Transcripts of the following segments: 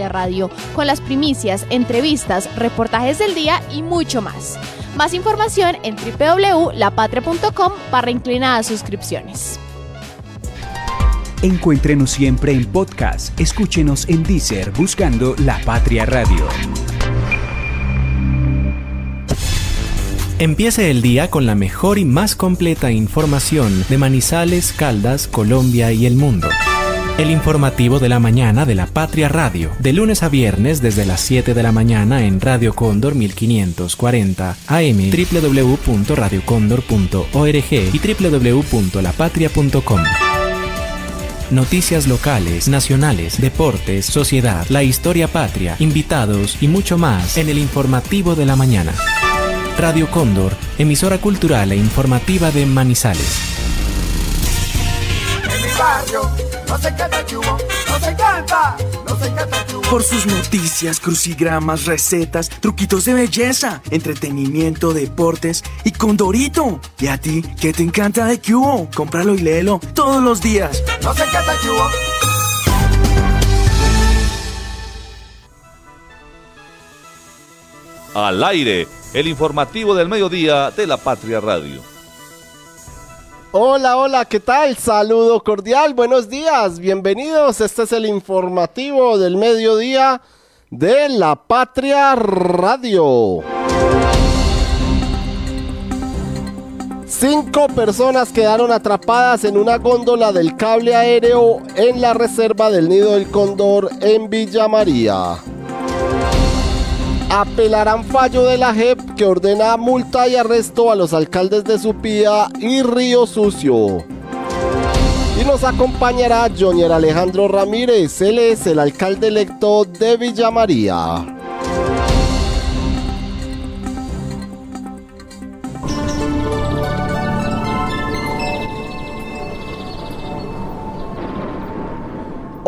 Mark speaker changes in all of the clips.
Speaker 1: Patria Radio, con las primicias, entrevistas, reportajes del día y mucho más. Más información en www.lapatria.com para inclinadas suscripciones.
Speaker 2: Encuéntrenos siempre en podcast. Escúchenos en Deezer buscando La Patria Radio.
Speaker 3: Empiece el día con la mejor y más completa información de Manizales, Caldas, Colombia y el mundo. El informativo de la mañana de la Patria Radio, de lunes a viernes desde las 7 de la mañana en Radio Cóndor 1540 AM, www.radiocondor.org y www.lapatria.com. Noticias locales, nacionales, deportes, sociedad, la historia patria, invitados y mucho más en el informativo de la mañana. Radio Cóndor, emisora cultural e informativa de Manizales.
Speaker 4: En mi barrio no se canta chubo, no se canta, no se canta chubo.
Speaker 5: Por sus noticias, crucigramas, recetas, truquitos de belleza, entretenimiento, deportes y Condorito. ¿Y a ti qué te encanta de Cubo? Cómpralo y léelo todos los días.
Speaker 4: No se canta chubo.
Speaker 6: Al aire, el informativo del mediodía de la Patria Radio.
Speaker 7: Hola, hola, ¿qué tal? Saludo cordial, buenos días, bienvenidos. Este es el informativo del mediodía de la Patria Radio. Cinco personas quedaron atrapadas en una góndola del cable aéreo en la reserva del Nido del Cóndor en Villa María apelarán fallo de la JEP que ordena multa y arresto a los alcaldes de Supía y Río Sucio. Y nos acompañará Jonier Alejandro Ramírez, él es el alcalde electo de Villa María.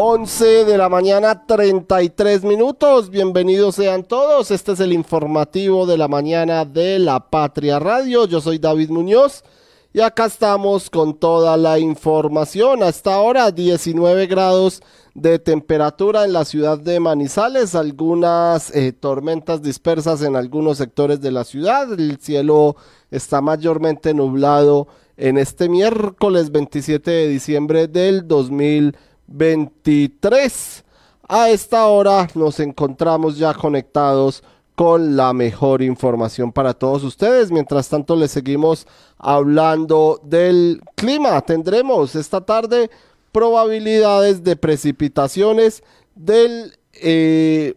Speaker 7: 11 de la mañana 33 minutos. Bienvenidos sean todos. Este es el informativo de la mañana de la Patria Radio. Yo soy David Muñoz y acá estamos con toda la información. Hasta ahora 19 grados de temperatura en la ciudad de Manizales, algunas eh, tormentas dispersas en algunos sectores de la ciudad. El cielo está mayormente nublado en este miércoles 27 de diciembre del 2020. 23. A esta hora nos encontramos ya conectados con la mejor información para todos ustedes. Mientras tanto, les seguimos hablando del clima. Tendremos esta tarde probabilidades de precipitaciones del eh,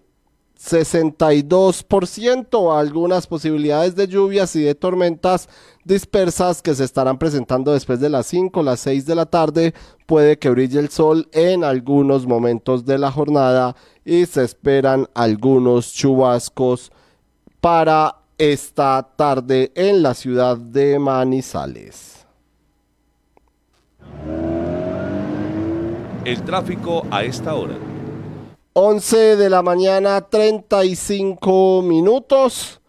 Speaker 7: 62%, algunas posibilidades de lluvias y de tormentas dispersas que se estarán presentando después de las 5, las 6 de la tarde. Puede que brille el sol en algunos momentos de la jornada y se esperan algunos chubascos para esta tarde en la ciudad de Manizales.
Speaker 6: El tráfico a esta hora.
Speaker 7: 11 de la mañana, 35 minutos.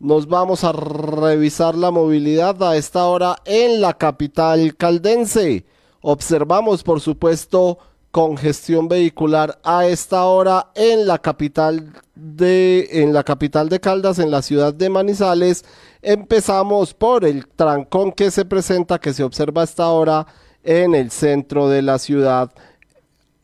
Speaker 7: Nos vamos a revisar la movilidad a esta hora en la capital caldense. Observamos, por supuesto, congestión vehicular a esta hora en la capital de en la capital de Caldas, en la ciudad de Manizales. Empezamos por el trancón que se presenta, que se observa a esta hora en el centro de la ciudad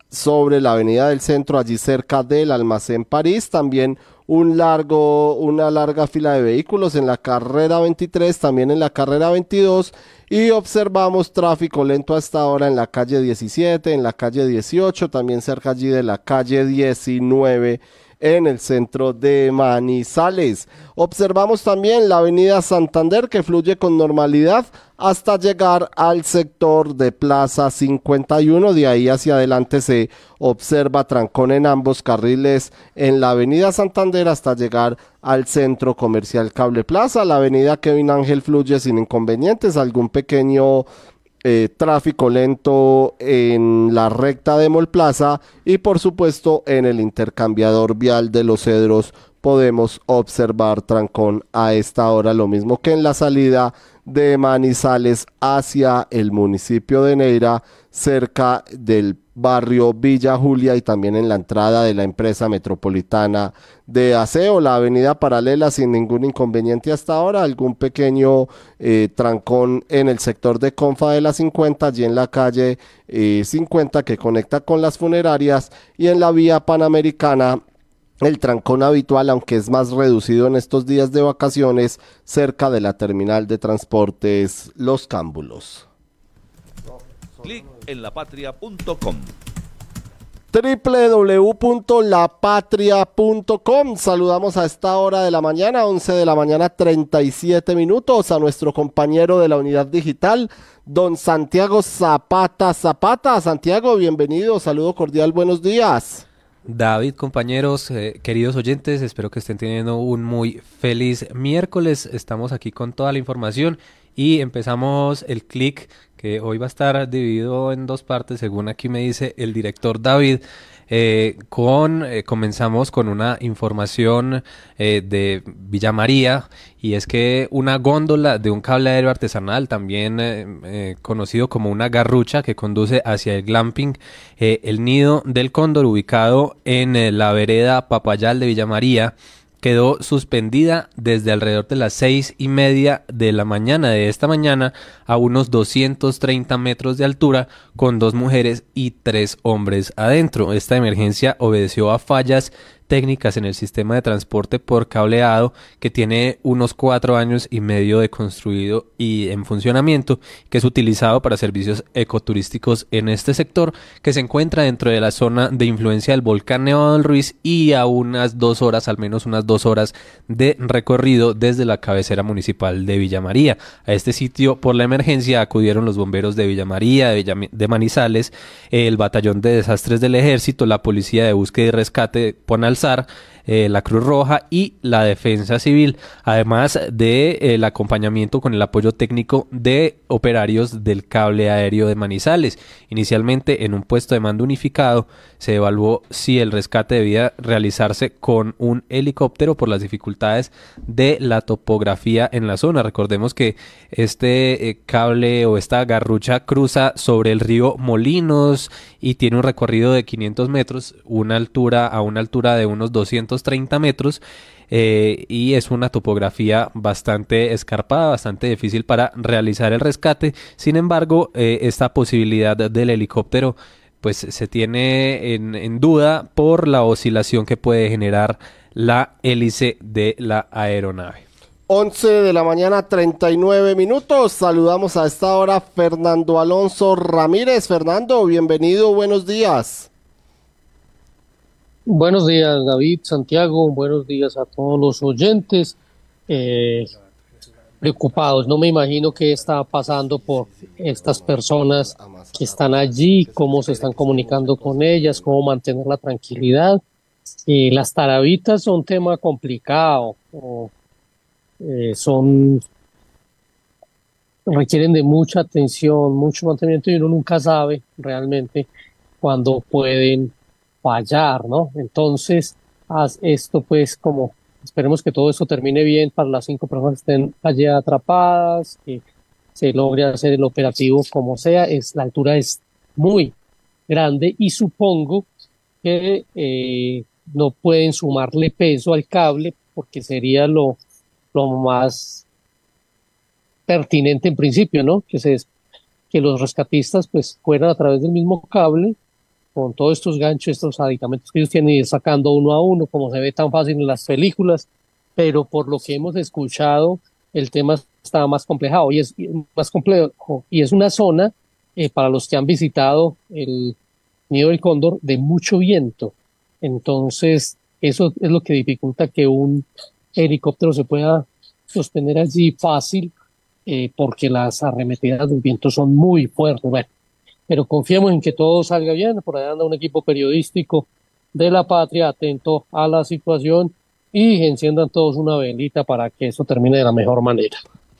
Speaker 7: sobre la avenida del centro, allí cerca del almacén París. También un largo, una larga fila de vehículos en la carrera 23, también en la carrera 22. Y observamos tráfico lento hasta ahora en la calle 17, en la calle 18, también cerca allí de la calle 19 en el centro de Manizales. Observamos también la avenida Santander que fluye con normalidad hasta llegar al sector de Plaza 51. De ahí hacia adelante se observa trancón en ambos carriles en la avenida Santander hasta llegar al centro comercial Cable Plaza. La avenida Kevin Ángel fluye sin inconvenientes, algún pequeño eh, tráfico lento en la recta de Mol Plaza y por supuesto en el intercambiador vial de los Cedros. Podemos observar trancón a esta hora, lo mismo que en la salida de Manizales hacia el municipio de Neira cerca del barrio Villa Julia y también en la entrada de la empresa metropolitana de aseo, la avenida paralela sin ningún inconveniente hasta ahora, algún pequeño eh, trancón en el sector de Confa de la 50, allí en la calle 50 que conecta con las funerarias y en la vía panamericana el trancón habitual, aunque es más reducido en estos días de vacaciones, cerca de la terminal de transportes Los Cámbulos.
Speaker 6: Clic en lapatria.com.
Speaker 7: www.lapatria.com Saludamos a esta hora de la mañana, 11 de la mañana 37 minutos, a nuestro compañero de la unidad digital, don Santiago Zapata Zapata. Santiago, bienvenido, saludo cordial, buenos días.
Speaker 8: David, compañeros, eh, queridos oyentes, espero que estén teniendo un muy feliz miércoles. Estamos aquí con toda la información y empezamos el clic hoy va a estar dividido en dos partes, según aquí me dice el director David. Eh, con eh, comenzamos con una información eh, de Villa María y es que una góndola de un cable aéreo artesanal también conocido como una garrucha que conduce hacia el glamping el nido del cóndor ubicado en la vereda Papayal de Villa María quedó suspendida desde alrededor de las seis y media de la mañana de esta mañana a unos 230 metros de altura con dos mujeres y tres hombres adentro. Esta emergencia obedeció a fallas técnicas en el sistema de transporte por cableado que tiene unos cuatro años y medio de construido y en funcionamiento, que es utilizado para servicios ecoturísticos en este sector, que se encuentra dentro de la zona de influencia del volcán Nevado del Ruiz y a unas dos horas, al menos unas dos horas de recorrido desde la cabecera municipal de Villa María. A este sitio por la emergencia acudieron los bomberos de Villa María, de, de Manizales, el batallón de desastres del ejército, la policía de búsqueda y rescate Ponal eh, la Cruz Roja y la Defensa Civil, además de, eh, el acompañamiento con el apoyo técnico de operarios del cable aéreo de Manizales. Inicialmente en un puesto de mando unificado se evaluó si el rescate debía realizarse con un helicóptero por las dificultades de la topografía en la zona. Recordemos que este eh, cable o esta garrucha cruza sobre el río Molinos y tiene un recorrido de 500 metros, una altura a una altura de unos 230 metros. Eh, y es una topografía bastante escarpada, bastante difícil para realizar el rescate. Sin embargo, eh, esta posibilidad del helicóptero pues se tiene en, en, duda por la oscilación que puede generar la hélice de la aeronave.
Speaker 7: 11 de la mañana 39 minutos. Saludamos a esta hora Fernando Alonso Ramírez. Fernando, bienvenido, buenos días.
Speaker 9: Buenos días David, Santiago, buenos días a todos los oyentes. Eh, preocupados, no me imagino qué está pasando por estas personas que están allí, cómo se están comunicando con ellas, cómo mantener la tranquilidad. Eh, las tarabitas son un tema complicado. Eh, son requieren de mucha atención, mucho mantenimiento y uno nunca sabe realmente cuándo pueden fallar, ¿no? Entonces, haz esto pues como esperemos que todo esto termine bien para las cinco personas que estén allí atrapadas, que se logre hacer el operativo como sea, es la altura es muy grande y supongo que eh, no pueden sumarle peso al cable porque sería lo lo más pertinente en principio, ¿no? Que, se, que los rescatistas pues fueran a través del mismo cable con todos estos ganchos, estos aditamentos que ellos tienen y sacando uno a uno, como se ve tan fácil en las películas, pero por lo que hemos escuchado, el tema está más complejado y es más complejo y es una zona eh, para los que han visitado el nido del cóndor de mucho viento. Entonces, eso es lo que dificulta que un helicóptero se pueda sostener allí fácil eh, porque las arremetidas del viento son muy fuertes. Pero confiemos en que todo salga bien. Por ahí anda un equipo periodístico de la patria atento a la situación y enciendan todos una velita para que eso termine de la mejor manera.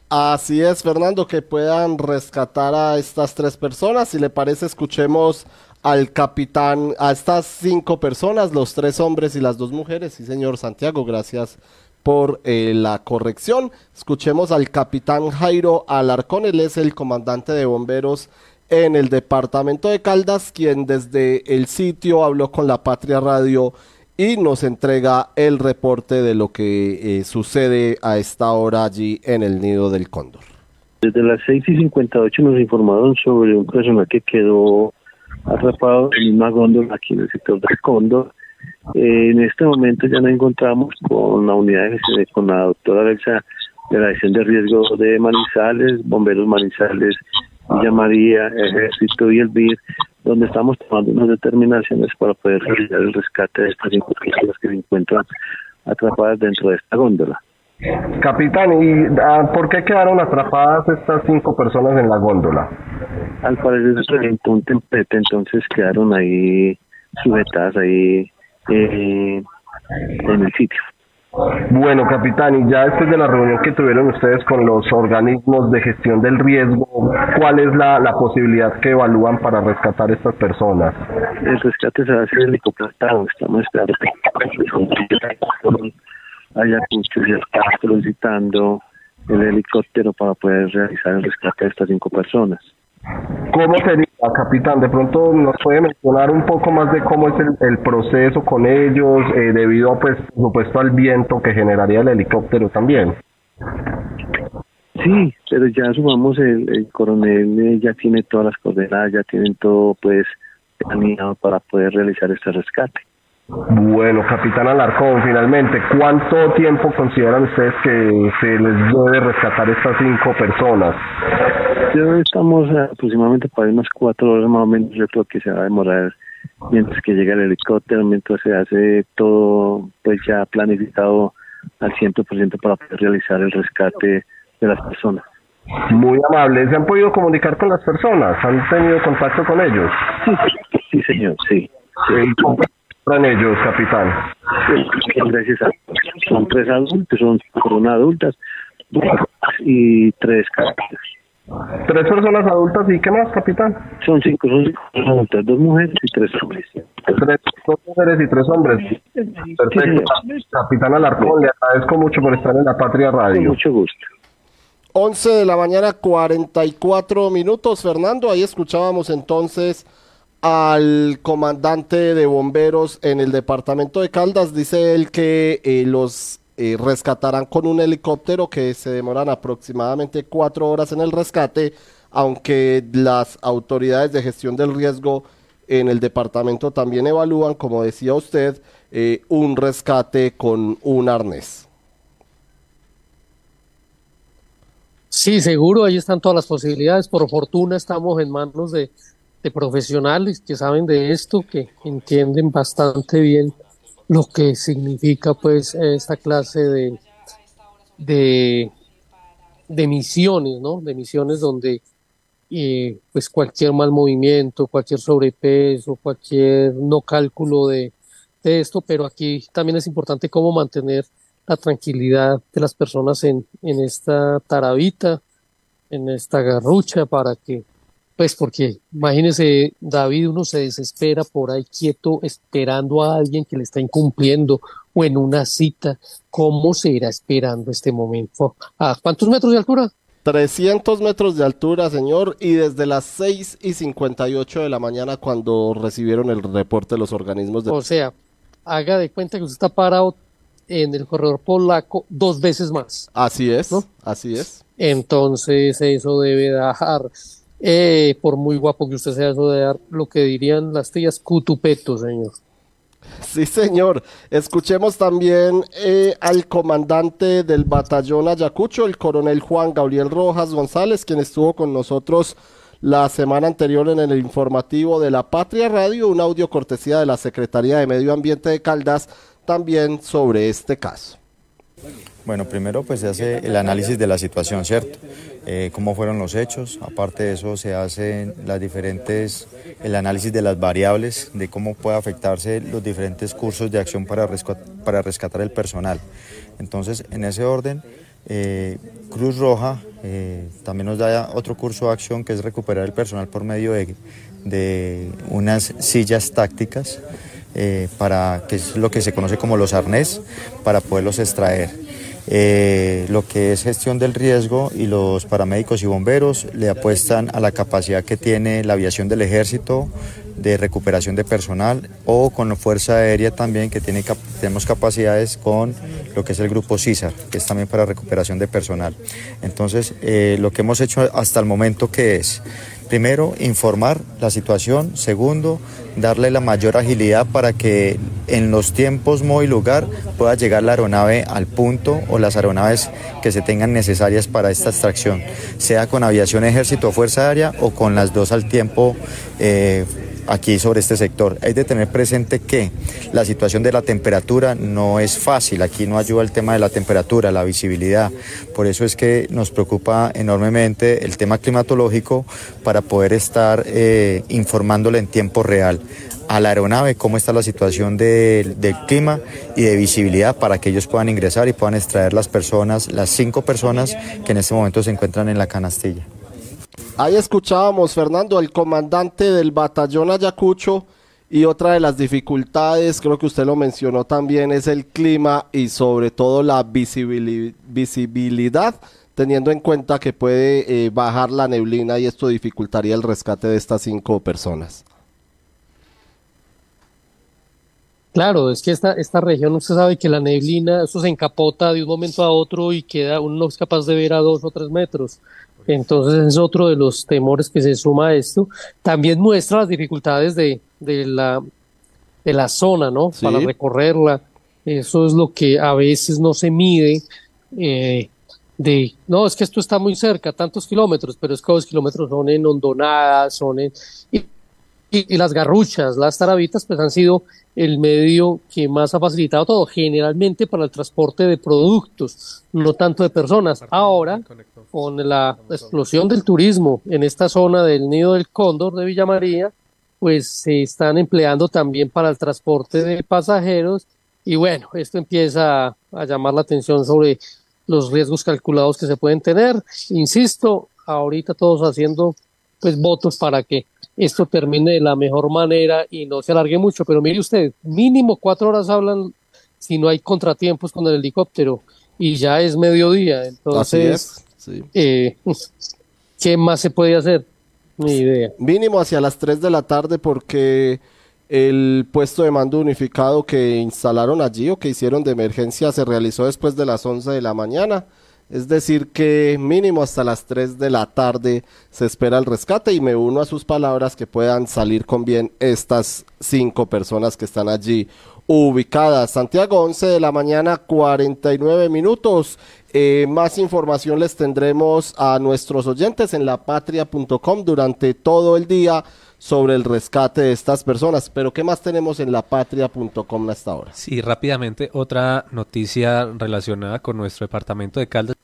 Speaker 7: Así es, Fernando, que puedan rescatar a estas tres personas. Si le parece, escuchemos al capitán, a estas cinco personas, los tres hombres y las dos mujeres. Sí, señor Santiago, gracias por eh, la corrección. Escuchemos al capitán Jairo Alarcón, él es el comandante de bomberos en el departamento de Caldas, quien desde el sitio habló con la Patria Radio y nos entrega el reporte de lo que eh, sucede a esta hora allí en el nido del cóndor.
Speaker 10: Desde las 6 y 58 nos informaron sobre un personal que quedó atrapado en una góndola aquí en el sector del cóndor. Eh, en este momento ya nos encontramos con la unidad de con la doctora Alexa de la gestión de riesgo de Manizales, bomberos Manizales, Villa María, Ejército y el BIR, donde estamos tomando unas determinaciones para poder realizar el rescate de estas cinco personas que se encuentran atrapadas dentro de esta góndola.
Speaker 7: Capitán, ¿y ah, por qué quedaron atrapadas estas cinco personas en la góndola?
Speaker 10: Al parecer se reventó un templete, entonces quedaron ahí sujetadas ahí eh, en el sitio.
Speaker 7: Bueno, capitán, y ya después de la reunión que tuvieron ustedes con los organismos de gestión del riesgo, ¿cuál es la, posibilidad que evalúan para rescatar a estas personas?
Speaker 10: El rescate se va a hacer helicóptero, estamos esperando el solicitando el helicóptero para poder realizar el rescate de estas cinco personas.
Speaker 7: ¿Cómo sería, capitán? De pronto nos puede mencionar un poco más de cómo es el, proceso con ellos, eh, debido, pues, por supuesto, al viento que generaría el helicóptero también.
Speaker 10: Sí, pero ya sumamos el, coronel eh, ya tiene todas las coordenadas, ya tienen todo, pues, planeado para poder realizar este rescate.
Speaker 7: Bueno, capitán Alarcón, finalmente, ¿cuánto tiempo consideran ustedes que se les debe rescatar estas cinco personas?
Speaker 10: estamos aproximadamente para unas cuatro horas más o menos, yo creo que se va a demorar mientras que llega el helicóptero, mientras se hace todo pues ya planificado al 100% para poder realizar el rescate de las personas.
Speaker 7: Muy amable, ¿se han podido comunicar con las personas? ¿Han tenido contacto con ellos?
Speaker 10: Sí, sí señor, sí.
Speaker 7: sí son ellos, capitán?
Speaker 10: Gracias a, son tres adultos, son una adultas y tres carácteres.
Speaker 7: Tres personas adultas y qué más, capitán?
Speaker 10: Son cinco, son cinco adultas, dos mujeres y tres hombres.
Speaker 7: Tres, dos mujeres y tres hombres. Perfecto. capitán Alarcón, le agradezco mucho por estar en la Patria Radio. Con
Speaker 10: mucho gusto.
Speaker 7: 11 de la mañana, 44 minutos, Fernando. Ahí escuchábamos entonces al comandante de bomberos en el departamento de Caldas. Dice él que eh, los eh, rescatarán con un helicóptero que se demoran aproximadamente cuatro horas en el rescate, aunque las autoridades de gestión del riesgo en el departamento también evalúan, como decía usted, eh, un rescate con un arnés.
Speaker 9: Sí, seguro, ahí están todas las posibilidades. Por fortuna estamos en manos de de profesionales que saben de esto, que entienden bastante bien lo que significa pues esta clase de, de, de misiones, ¿no? De misiones donde eh, pues cualquier mal movimiento, cualquier sobrepeso, cualquier no cálculo de, de esto, pero aquí también es importante cómo mantener la tranquilidad de las personas en, en esta tarabita, en esta garrucha, para que pues porque imagínese, David, uno se desespera por ahí quieto esperando a alguien que le está incumpliendo o en una cita. ¿Cómo se irá esperando este momento? ¿A cuántos metros de altura?
Speaker 7: 300 metros de altura, señor, y desde las 6 y 58 de la mañana cuando recibieron el reporte de los organismos de...
Speaker 9: O sea, haga de cuenta que usted está parado en el corredor polaco dos veces más.
Speaker 7: Así es, ¿no? así es.
Speaker 9: Entonces eso debe dejar eh, por muy guapo que usted sea, de dar lo que dirían las tías, cutupeto, señor.
Speaker 7: Sí, señor. Escuchemos también eh, al comandante del batallón Ayacucho, el coronel Juan Gabriel Rojas González, quien estuvo con nosotros la semana anterior en el informativo de la Patria Radio, un audio cortesía de la Secretaría de Medio Ambiente de Caldas, también sobre este caso.
Speaker 11: Bueno, primero pues se hace el análisis de la situación, ¿cierto? Eh, cómo fueron los hechos, aparte de eso se hace las diferentes, el análisis de las variables, de cómo puede afectarse los diferentes cursos de acción para, rescatar el personal. Entonces, en ese orden, eh, Cruz Roja eh, también nos da otro curso de acción que es recuperar el personal por medio de, de unas sillas tácticas eh, para que es lo que se conoce como los arnés, para poderlos extraer. Eh, lo que es gestión del riesgo y los paramédicos y bomberos le apuestan a la capacidad que tiene la aviación del ejército de recuperación de personal o con la Fuerza Aérea también que tiene, tenemos capacidades con lo que es el grupo CISAR, que es también para recuperación de personal. Entonces, eh, lo que hemos hecho hasta el momento que es Primero, informar la situación. Segundo, darle la mayor agilidad para que en los tiempos, modo y lugar pueda llegar la aeronave al punto o las aeronaves que se tengan necesarias para esta extracción, sea con aviación, ejército o fuerza aérea o con las dos al tiempo. Eh, aquí sobre este sector. Hay de tener presente que la situación de la temperatura no es fácil, aquí no ayuda el tema de la temperatura, la visibilidad. Por eso es que nos preocupa enormemente el tema climatológico para poder estar eh, informándole en tiempo real a la aeronave cómo está la situación del clima y de visibilidad para que ellos puedan ingresar y puedan extraer las personas, las cinco personas que en este momento se encuentran en la canastilla.
Speaker 7: Ahí escuchábamos, Fernando, el comandante del batallón Ayacucho y otra de las dificultades, creo que usted lo mencionó también, es el clima y sobre todo la visibilidad, teniendo en cuenta que puede eh, bajar la neblina y esto dificultaría el rescate de estas cinco personas.
Speaker 9: Claro, es que esta, esta región usted sabe que la neblina, eso se encapota de un momento a otro y queda uno no es capaz de ver a dos o tres metros. Entonces es otro de los temores que se suma a esto. También muestra las dificultades de, de, la, de la zona, ¿no? Para recorrerla. Eso es lo que a veces no se mide. Eh, de, no, es que esto está muy cerca, tantos kilómetros, pero es que los kilómetros son en hondonadas, son en... Y, y, las garruchas, las tarabitas, pues han sido el medio que más ha facilitado todo, generalmente para el transporte de productos, no tanto de personas. Ahora, con la explosión del turismo en esta zona del Nido del Cóndor de Villa María, pues se están empleando también para el transporte de pasajeros y bueno, esto empieza a llamar la atención sobre los riesgos calculados que se pueden tener. Insisto, ahorita todos haciendo pues votos para que esto termine de la mejor manera y no se alargue mucho. Pero mire usted, mínimo cuatro horas hablan si no hay contratiempos con el helicóptero y ya es mediodía. Entonces, eh, ¿qué más se puede hacer? Ni idea.
Speaker 7: Mínimo hacia las 3 de la tarde porque el puesto de mando unificado que instalaron allí o que hicieron de emergencia se realizó después de las 11 de la mañana. Es decir, que mínimo hasta las 3 de la tarde se espera el rescate y me uno a sus palabras que puedan salir con bien estas cinco personas que están allí ubicadas. Santiago, 11 de la mañana, 49 minutos. Eh, más información les tendremos a nuestros oyentes en lapatria.com durante todo el día sobre el rescate de estas personas. Pero ¿qué más tenemos en lapatria.com hasta ahora?
Speaker 8: Sí, rápidamente otra noticia relacionada con nuestro departamento de Caldas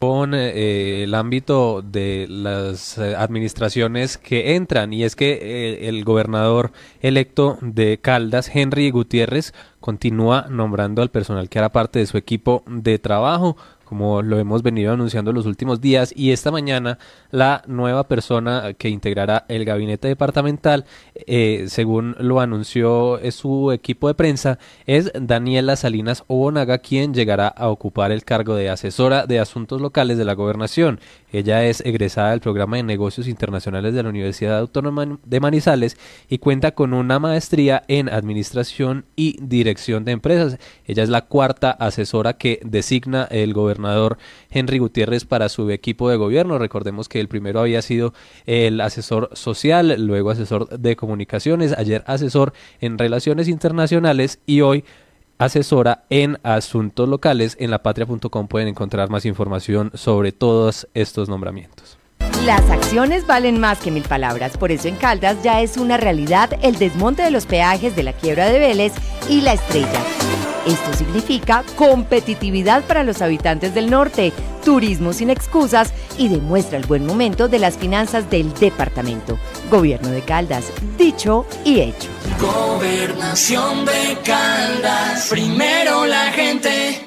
Speaker 8: con eh, el ámbito de las eh, administraciones que entran. Y es que eh, el gobernador electo de Caldas, Henry Gutiérrez, continúa nombrando al personal que hará parte de su equipo de trabajo como lo hemos venido anunciando en los últimos días, y esta mañana la nueva persona que integrará el gabinete departamental, eh, según lo anunció su equipo de prensa, es Daniela Salinas Obonaga, quien llegará a ocupar el cargo de asesora de asuntos locales de la gobernación. Ella es egresada del programa de negocios internacionales de la Universidad Autónoma de Manizales y cuenta con una maestría en administración y dirección de empresas. Ella es la cuarta asesora que designa el gobernador Henry Gutiérrez para su equipo de gobierno. Recordemos que el primero había sido el asesor social, luego asesor de ayer asesor en relaciones internacionales y hoy asesora en asuntos locales. En lapatria.com pueden encontrar más información sobre todos estos nombramientos.
Speaker 12: Las acciones valen más que mil palabras, por eso en Caldas ya es una realidad el desmonte de los peajes de la quiebra de Vélez y la estrella. Esto significa competitividad para los habitantes del norte, turismo sin excusas y demuestra el buen momento de las finanzas del departamento. Gobierno de Caldas, dicho y hecho.
Speaker 13: Gobernación de Caldas, primero la gente.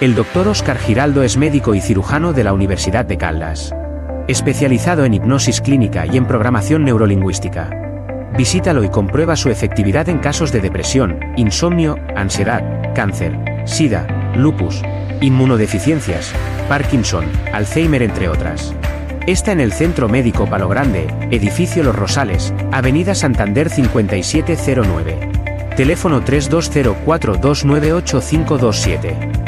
Speaker 14: El doctor Oscar Giraldo es médico y cirujano de la Universidad de Caldas, especializado en hipnosis clínica y en programación neurolingüística Visítalo y comprueba su efectividad en casos de depresión, insomnio, ansiedad, cáncer, sida, lupus, inmunodeficiencias, Parkinson, Alzheimer entre otras. Está en el Centro Médico Palo Grande, Edificio Los Rosales, Avenida Santander 5709. Teléfono 3204298527.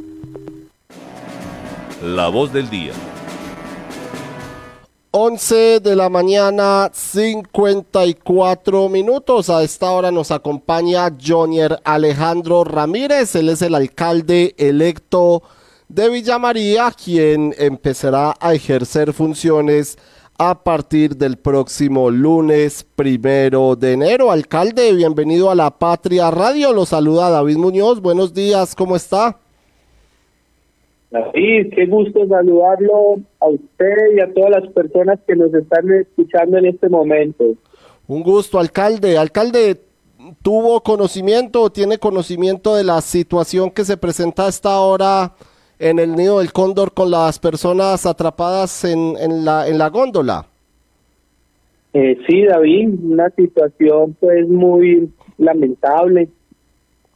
Speaker 6: La voz del día.
Speaker 7: 11 de la mañana, 54 minutos. A esta hora nos acompaña Jonier Alejandro Ramírez. Él es el alcalde electo de Villa María, quien empezará a ejercer funciones a partir del próximo lunes primero de enero. Alcalde, bienvenido a la Patria Radio. Lo saluda David Muñoz. Buenos días, ¿cómo está?
Speaker 15: David, qué gusto saludarlo a usted y a todas las personas que nos están escuchando en este momento.
Speaker 7: Un gusto, alcalde. Alcalde, ¿tuvo conocimiento o tiene conocimiento de la situación que se presenta hasta ahora en el nido del cóndor con las personas atrapadas en, en, la, en la góndola?
Speaker 15: Eh, sí, David, una situación pues muy lamentable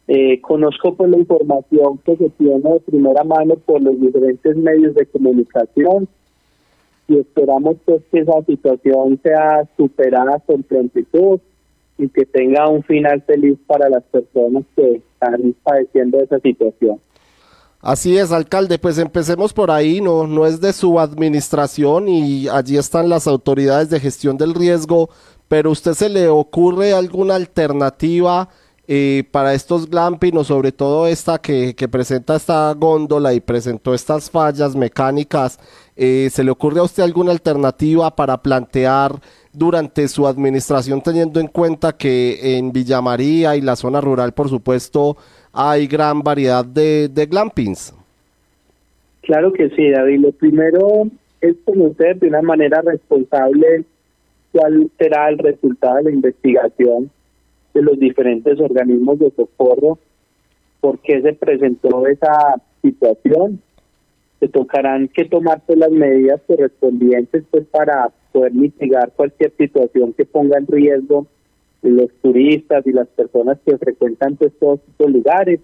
Speaker 15: eh, conozco pues la información que se tiene de primera mano por los diferentes medios de comunicación y esperamos pues que esa situación sea superada con prontitud y que tenga un final feliz para las personas que están padeciendo esa situación.
Speaker 7: Así es, alcalde, pues empecemos por ahí, no, no es de su administración y allí están las autoridades de gestión del riesgo, pero usted se le ocurre alguna alternativa eh, para estos glamping o sobre todo esta que, presenta esta góndola y presentó estas fallas mecánicas, eh, ¿se le ocurre a usted alguna alternativa para plantear durante su administración teniendo en cuenta que en Villa María y la zona rural, por supuesto, hay gran variedad de, de glampings?
Speaker 15: Claro que sí, David. Lo primero es conocer de una manera responsable cuál será el resultado de la investigación de los diferentes organismos de socorro por qué se presentó esa situación. Se tocarán que tomarse las medidas correspondientes pues para poder mitigar cualquier situación que ponga en riesgo los turistas y las personas que frecuentan pues, todos estos lugares.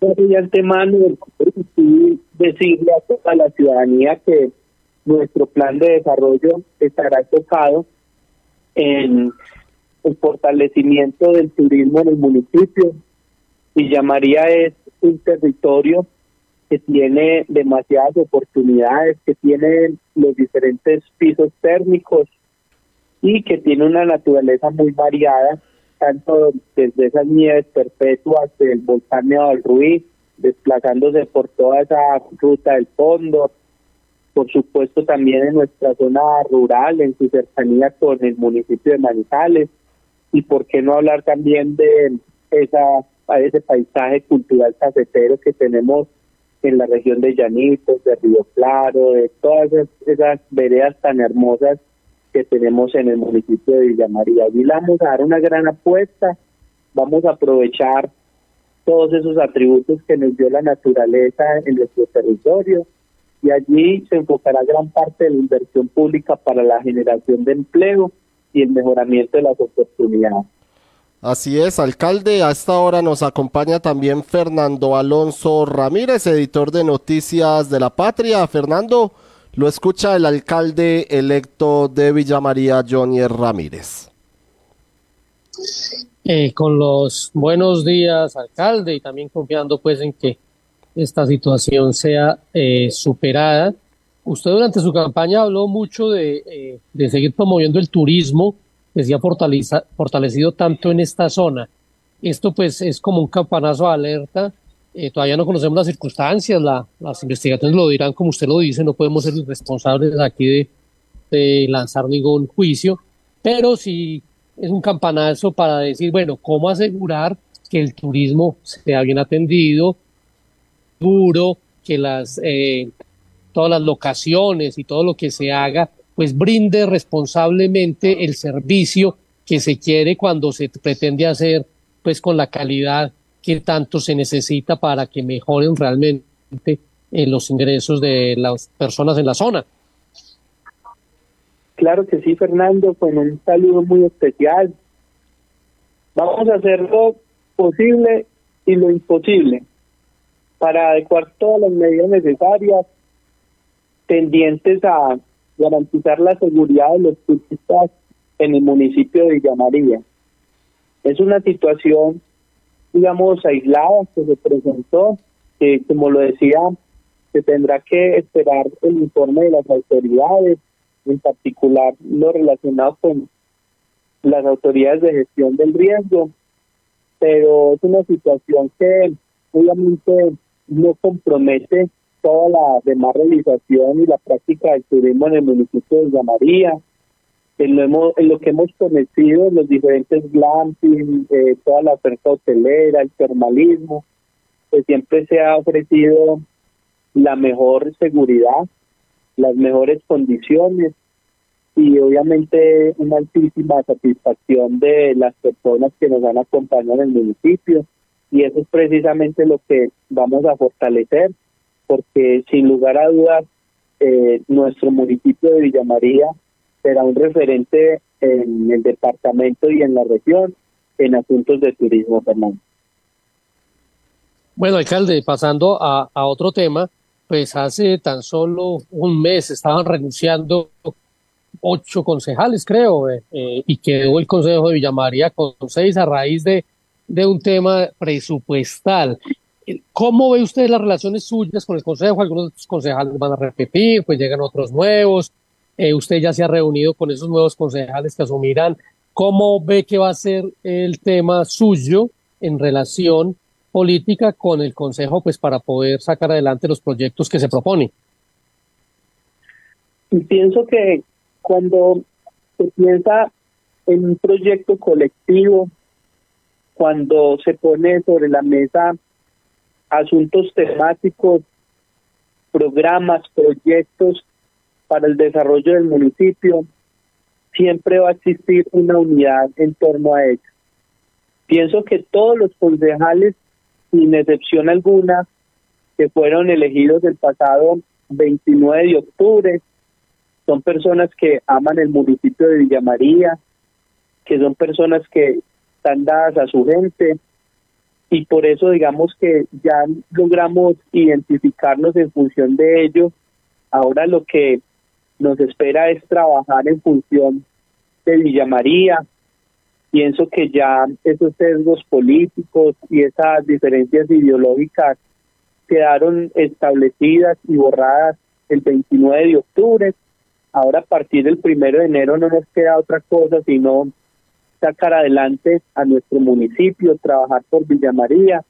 Speaker 15: de antemano sí decirle a toda la ciudadanía que nuestro plan de desarrollo estará enfocado en el fortalecimiento del turismo en el municipio. Villa María es un territorio que tiene demasiadas oportunidades, que tiene los diferentes pisos térmicos y que tiene una naturaleza muy variada, tanto desde esas nieves perpetuas del volcán del Ruiz, desplazándose por toda esa ruta del fondo, por supuesto también en nuestra zona rural, en su cercanía con el municipio de Manizales, y por qué no hablar también de esa ese paisaje cultural cafetero que tenemos en la región de Llanitos, de Río Claro, de todas esas, esas veredas tan hermosas que tenemos en el municipio de Villa María. Le vamos a dar una gran apuesta, vamos a aprovechar todos esos atributos que nos dio la naturaleza en nuestro territorio y allí se enfocará gran parte de la inversión pública para la generación de empleo y el mejoramiento de las oportunidades.
Speaker 7: Así es, alcalde. A esta hora nos acompaña también Fernando Alonso Ramírez, editor de Noticias de la Patria. Fernando, lo escucha el alcalde electo de Villa María, Johnny Ramírez.
Speaker 9: Eh, con los buenos días, alcalde, y también confiando pues en que esta situación sea eh, superada. Usted durante su campaña habló mucho de, eh, de seguir promoviendo el turismo que se ha fortalecido tanto en esta zona. Esto pues es como un campanazo de alerta. Eh, todavía no conocemos las circunstancias, la, las investigaciones lo dirán como usted lo dice, no podemos ser responsables aquí de, de lanzar ningún juicio, pero sí es un campanazo para decir, bueno, cómo asegurar que el turismo sea bien atendido, seguro, que las eh, todas las locaciones y todo lo que se haga pues brinde responsablemente el servicio que se quiere cuando se pretende hacer pues con la calidad que tanto se necesita para que mejoren realmente eh, los ingresos de las personas en la zona.
Speaker 15: Claro que sí, Fernando, con un saludo muy especial. Vamos a hacer lo posible y lo imposible para adecuar todas las medidas necesarias tendientes a garantizar la seguridad de los turistas en el municipio de Villa María. Es una situación, digamos, aislada que se presentó, que como lo decía, se tendrá que esperar el informe de las autoridades, en particular lo relacionado con las autoridades de gestión del riesgo, pero es una situación que obviamente no compromete toda la demás realización y la práctica del turismo en el municipio de Villa hemos, en lo que hemos conocido, los diferentes glamping, eh, toda la oferta hotelera, el termalismo, pues siempre se ha ofrecido la mejor seguridad, las mejores condiciones y obviamente una altísima satisfacción de las personas que nos han acompañado en el municipio. Y eso es precisamente lo que vamos a fortalecer porque sin lugar a dudas eh, nuestro municipio de Villa María será un referente en el departamento y en la región en asuntos de turismo, Fernando.
Speaker 9: Bueno, alcalde, pasando a, otro tema, pues hace tan solo un mes estaban renunciando ocho concejales, creo, eh, eh, y quedó el Consejo de Villa María con seis a raíz de, de un tema presupuestal. ¿Cómo ve usted las relaciones suyas con el Consejo? Algunos concejales van a repetir, pues llegan otros nuevos. Eh, usted ya se ha reunido con esos nuevos concejales que asumirán. ¿Cómo ve que va a ser el tema suyo en relación política con el Consejo, pues para poder sacar adelante los proyectos que se propone?
Speaker 15: Pienso que cuando se piensa en un proyecto colectivo, cuando se pone sobre la mesa asuntos temáticos, programas, proyectos para el desarrollo del municipio, siempre va a existir una unidad en torno a ello. Pienso que todos los concejales, sin excepción alguna, que fueron elegidos el pasado 29 de octubre, son personas que aman el municipio de Villa María, que son personas que están dadas a su gente, y por eso digamos que ya logramos identificarnos en función de ello. Ahora lo que nos espera es trabajar en función de Villa María. Pienso que ya esos sesgos políticos y esas diferencias ideológicas quedaron establecidas y borradas el 29 de octubre. Ahora a partir del primero de enero no nos queda otra cosa sino sacar adelante a nuestro municipio, trabajar por Villa María.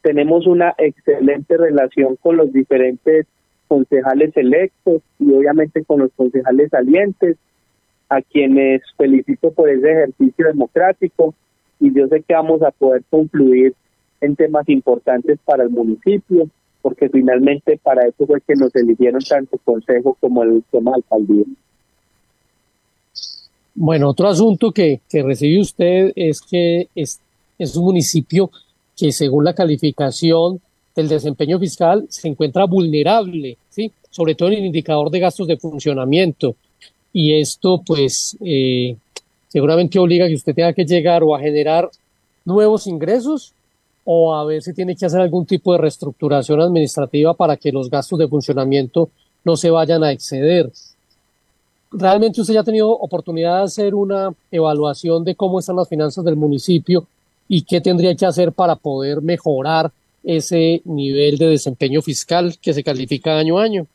Speaker 15: Tenemos una excelente relación con los diferentes concejales electos y obviamente con los concejales salientes, a quienes felicito por ese ejercicio democrático y yo sé que vamos a poder concluir en temas importantes para el municipio, porque finalmente para eso fue que nos eligieron tanto consejo como el tema alcaldía.
Speaker 9: Bueno, otro asunto que, que recibe usted es que es, es un municipio que según la calificación del desempeño fiscal se encuentra vulnerable, ¿sí? sobre todo en el indicador de gastos de funcionamiento. Y esto, pues, eh, seguramente obliga a que usted tenga que llegar o a generar nuevos ingresos o a ver si tiene que hacer algún tipo de reestructuración administrativa para que los gastos de funcionamiento no se vayan a exceder. ¿Realmente usted ya ha tenido oportunidad de hacer una evaluación de cómo están las finanzas del municipio y qué tendría que hacer para poder mejorar ese nivel de desempeño fiscal que se califica año a año?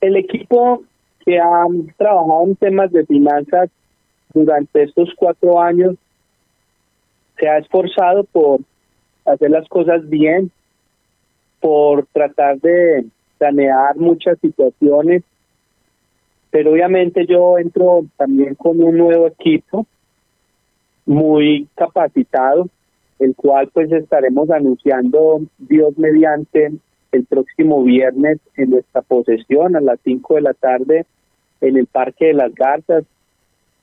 Speaker 15: El equipo que ha trabajado en temas de finanzas durante estos cuatro años se ha esforzado por hacer las cosas bien, por tratar de sanear muchas situaciones, pero obviamente yo entro también con un nuevo equipo muy capacitado, el cual pues estaremos anunciando Dios mediante el próximo viernes en nuestra posesión a las 5 de la tarde en el Parque de las Garzas.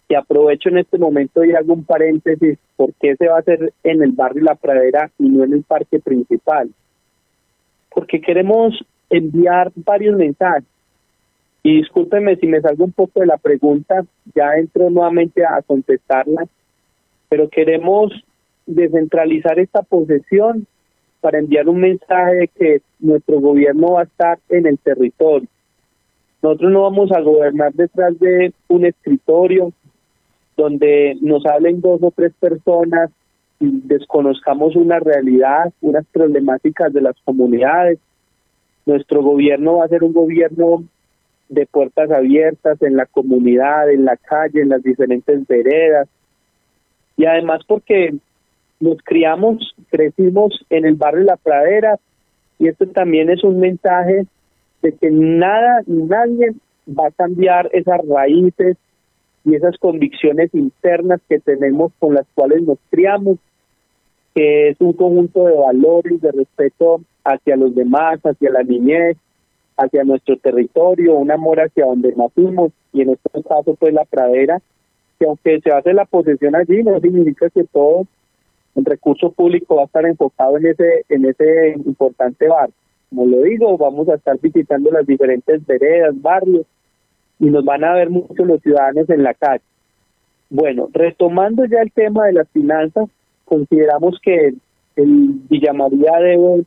Speaker 15: Y aprovecho en este momento y hago un paréntesis, ¿por qué se va a hacer en el barrio La Pradera y no en el parque principal? Porque queremos enviar varios mensajes. Y discúlpeme si me salgo un poco de la pregunta, ya entro nuevamente a contestarla, pero queremos descentralizar esta posesión para enviar un mensaje de que nuestro gobierno va a estar en el territorio. Nosotros no vamos a gobernar detrás de un escritorio donde nos hablen dos o tres personas y desconozcamos una realidad, unas problemáticas de las comunidades. Nuestro gobierno va a ser un gobierno de puertas abiertas en la comunidad, en la calle, en las diferentes veredas. Y además porque nos criamos, crecimos en el barrio La Pradera y esto también es un mensaje de que nada nadie va a cambiar esas raíces y esas convicciones internas que tenemos con las cuales nos criamos, que es un conjunto de valores, de respeto hacia los demás, hacia la niñez, hacia nuestro territorio, un amor hacia donde nacimos y en este caso pues la pradera, que aunque se hace la posesión allí no significa que todo el recurso público va a estar enfocado en ese en ese importante bar. Como lo digo, vamos a estar visitando las diferentes veredas, barrios y nos van a ver mucho los ciudadanos en la calle. Bueno, retomando ya el tema de las finanzas, consideramos que el Villa María debe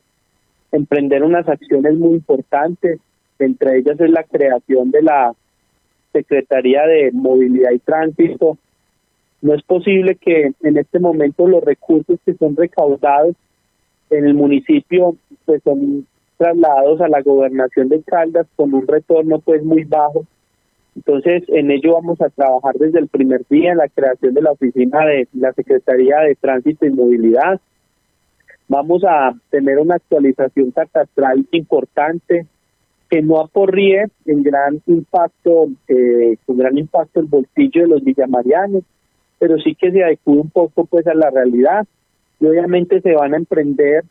Speaker 15: emprender unas acciones muy importantes, entre ellas es la creación de la Secretaría de Movilidad y Tránsito. No es posible que en este momento los recursos que son recaudados en el municipio pues son trasladados a la gobernación de Caldas con un retorno pues muy bajo. Entonces, en ello vamos a trabajar desde el primer día en la creación de la oficina de la Secretaría de Tránsito y Movilidad, Vamos a tener una actualización catastral importante que no aporríe en gran impacto, eh, con gran impacto el bolsillo de los villamarianos, pero sí que se adecue un poco pues a la realidad y obviamente se van a emprender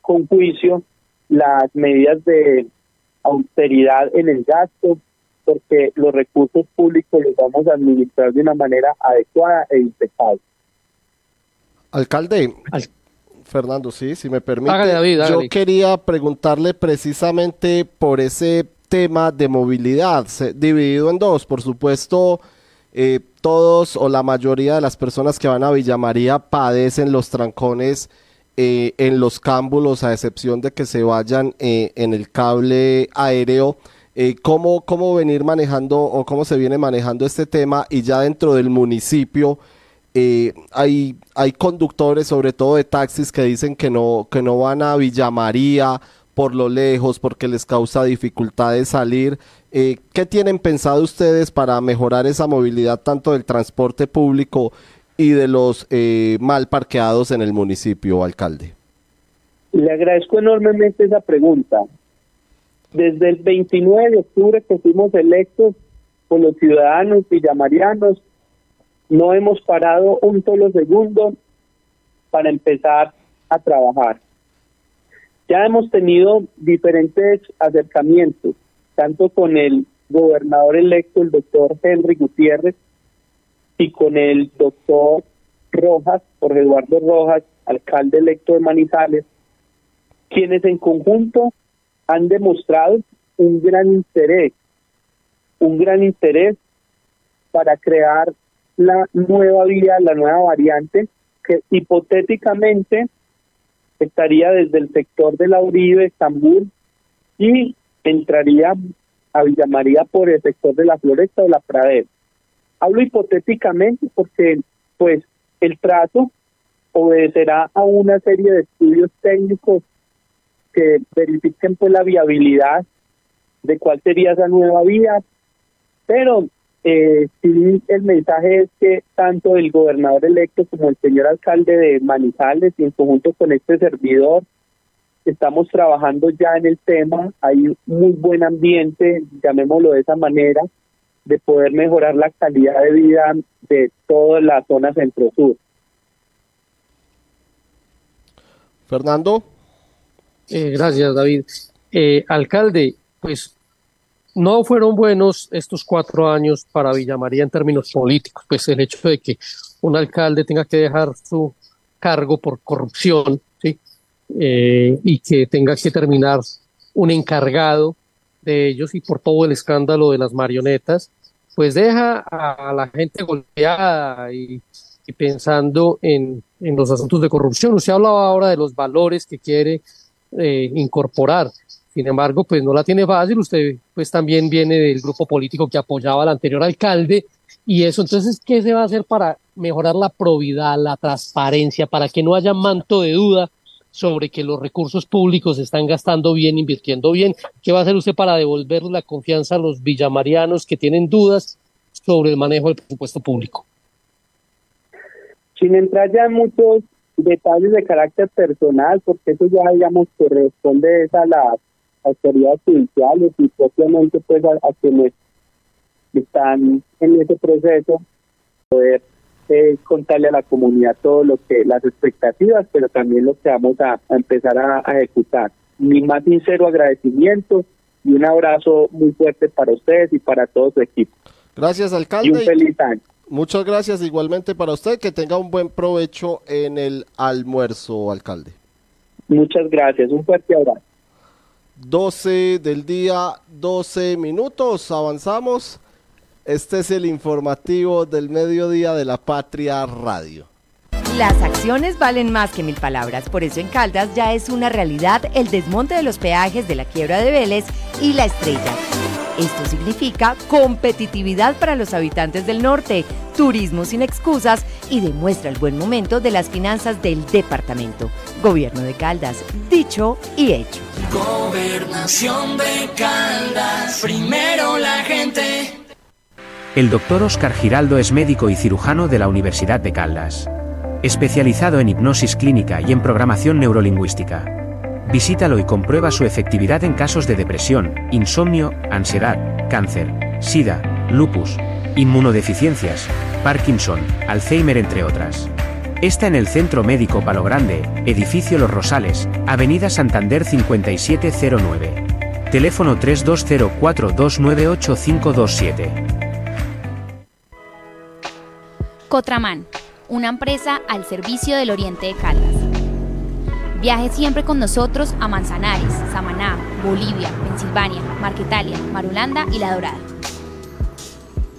Speaker 15: con juicio las medidas de austeridad en el gasto, porque los recursos públicos los vamos a administrar de una manera adecuada e impecable.
Speaker 7: Alcalde, Fernando, sí, si me permite. Yo quería preguntarle precisamente por ese tema de movilidad, dividido en dos. Por supuesto, eh, todos o la mayoría de las personas que van a Villa María padecen los trancones eh, en los cámbulos, a excepción de que se vayan eh, en el cable aéreo. ¿cómo, ¿Cómo venir manejando o cómo se viene manejando este tema? Y ya dentro del municipio eh, hay, hay conductores, sobre todo de taxis, que dicen que no, que no van a Villa María por lo lejos, porque les causa dificultades salir. Eh, ¿Qué tienen pensado ustedes para mejorar esa movilidad tanto del transporte público y de los eh, mal parqueados en el municipio, alcalde?
Speaker 15: Le agradezco enormemente esa pregunta. Desde el 29 de octubre que fuimos electos por los ciudadanos villamarianos, no hemos parado un solo segundo para empezar a trabajar. Ya hemos tenido diferentes acercamientos, tanto con el gobernador electo, el doctor Henry Gutiérrez, y con el doctor Rojas, Jorge Eduardo Rojas, alcalde electo de Manizales, quienes en conjunto han demostrado un gran interés, un gran interés para crear la nueva vía, la nueva variante, que hipotéticamente estaría desde el sector de la Uribe, Estambul, y entraría a Villa María por el sector de la Floresta o la Pradera. Hablo hipotéticamente porque, pues, el trazo obedecerá a una serie de estudios técnicos que verifiquen pues la viabilidad de cuál sería esa nueva vía, pero eh, sí el mensaje es que tanto el gobernador electo como el señor alcalde de Manizales y en conjunto con este servidor estamos trabajando ya en el tema, hay un muy buen ambiente, llamémoslo de esa manera, de poder mejorar la calidad de vida de toda la zona centro-sur.
Speaker 7: Fernando.
Speaker 9: Eh, gracias, David. Eh, alcalde, pues no fueron buenos estos cuatro años para Villa María en términos políticos, pues el hecho de que un alcalde tenga que dejar su cargo por corrupción, ¿sí? Eh, y que tenga que terminar un encargado de ellos y por todo el escándalo de las marionetas, pues deja a la gente golpeada y, y pensando en, en, los asuntos de corrupción. Usted hablaba ahora de los valores que quiere eh, incorporar. Sin embargo, pues no la tiene fácil. Usted pues también viene del grupo político que apoyaba al anterior alcalde y eso. Entonces, ¿qué se va a hacer para mejorar la probidad, la transparencia, para que no haya manto de duda sobre que los recursos públicos se están gastando bien, invirtiendo bien? ¿Qué va a hacer usted para devolver la confianza a los villamarianos que tienen dudas sobre el manejo del presupuesto público?
Speaker 15: Sin entrar ya en muchos detalles de carácter personal, porque eso ya, digamos, corresponde a las autoridades judiciales y propiamente pues a, a quienes están en ese proceso, poder eh, contarle a la comunidad todo lo que, las expectativas, pero también lo que vamos a, a empezar a, a, ejecutar. Mi más sincero agradecimiento y un abrazo muy fuerte para ustedes y para todo su equipo.
Speaker 7: Gracias, alcalde.
Speaker 15: Y un feliz año.
Speaker 7: Muchas gracias igualmente para usted. Que tenga un buen provecho en el almuerzo, alcalde.
Speaker 15: Muchas gracias. Un fuerte abrazo.
Speaker 7: 12 del día, 12 minutos. Avanzamos. Este es el informativo del mediodía de la Patria Radio.
Speaker 12: Las acciones valen más que mil palabras, por eso en Caldas ya es una realidad el desmonte de los peajes de la quiebra de Vélez y la estrella. Esto significa competitividad para los habitantes del norte, turismo sin excusas y demuestra el buen momento de las finanzas del departamento. Gobierno de Caldas, dicho y hecho.
Speaker 13: Gobernación de Caldas, primero la gente.
Speaker 14: El doctor Oscar Giraldo es médico y cirujano de la Universidad de Caldas. Especializado en hipnosis clínica y en programación neurolingüística. Visítalo y comprueba su efectividad en casos de depresión, insomnio, ansiedad, cáncer, sida, lupus, inmunodeficiencias, Parkinson, Alzheimer entre otras. Está en el Centro Médico Palo Grande, Edificio Los Rosales, Avenida Santander 5709. Teléfono 3204298527.
Speaker 16: Cotraman, una empresa al servicio del Oriente de Caldas. Viaje siempre con nosotros a Manzanares, Samaná, Bolivia, Pensilvania, Marquetalia, Marulanda y La Dorada.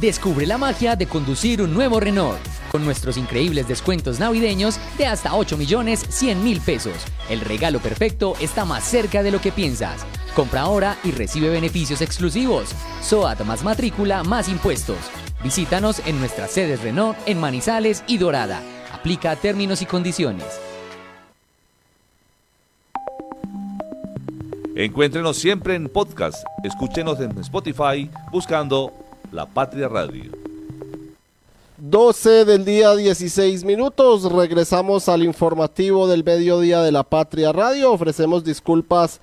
Speaker 17: Descubre la magia de conducir un nuevo Renault con nuestros increíbles descuentos navideños de hasta 8 millones 100 mil pesos. El regalo perfecto está más cerca de lo que piensas. Compra ahora y recibe beneficios exclusivos. SOAT más matrícula más impuestos. Visítanos en nuestras sedes Renault en Manizales y Dorada. Aplica términos y condiciones.
Speaker 6: Encuéntrenos siempre en podcast. Escúchenos en Spotify buscando La Patria Radio.
Speaker 7: 12 del día 16 minutos. Regresamos al informativo del mediodía de la Patria Radio. Ofrecemos disculpas